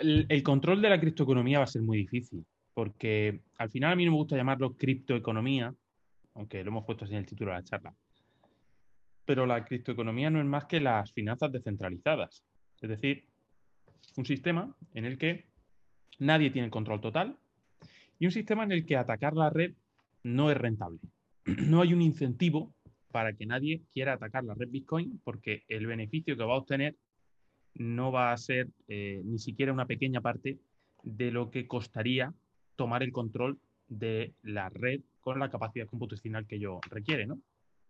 el, control de la criptoeconomía va a ser muy difícil, porque al final a mí no me gusta llamarlo criptoeconomía, aunque lo hemos puesto así en el título de la charla. Pero la criptoeconomía no es más que las finanzas descentralizadas. Es decir, un sistema en el que nadie tiene el control total y un sistema en el que atacar la red no es rentable. No hay un incentivo para que nadie quiera atacar la red Bitcoin porque el beneficio que va a obtener no va a ser eh, ni siquiera una pequeña parte de lo que costaría tomar el control de la red con la capacidad computacional que ello requiere, ¿no?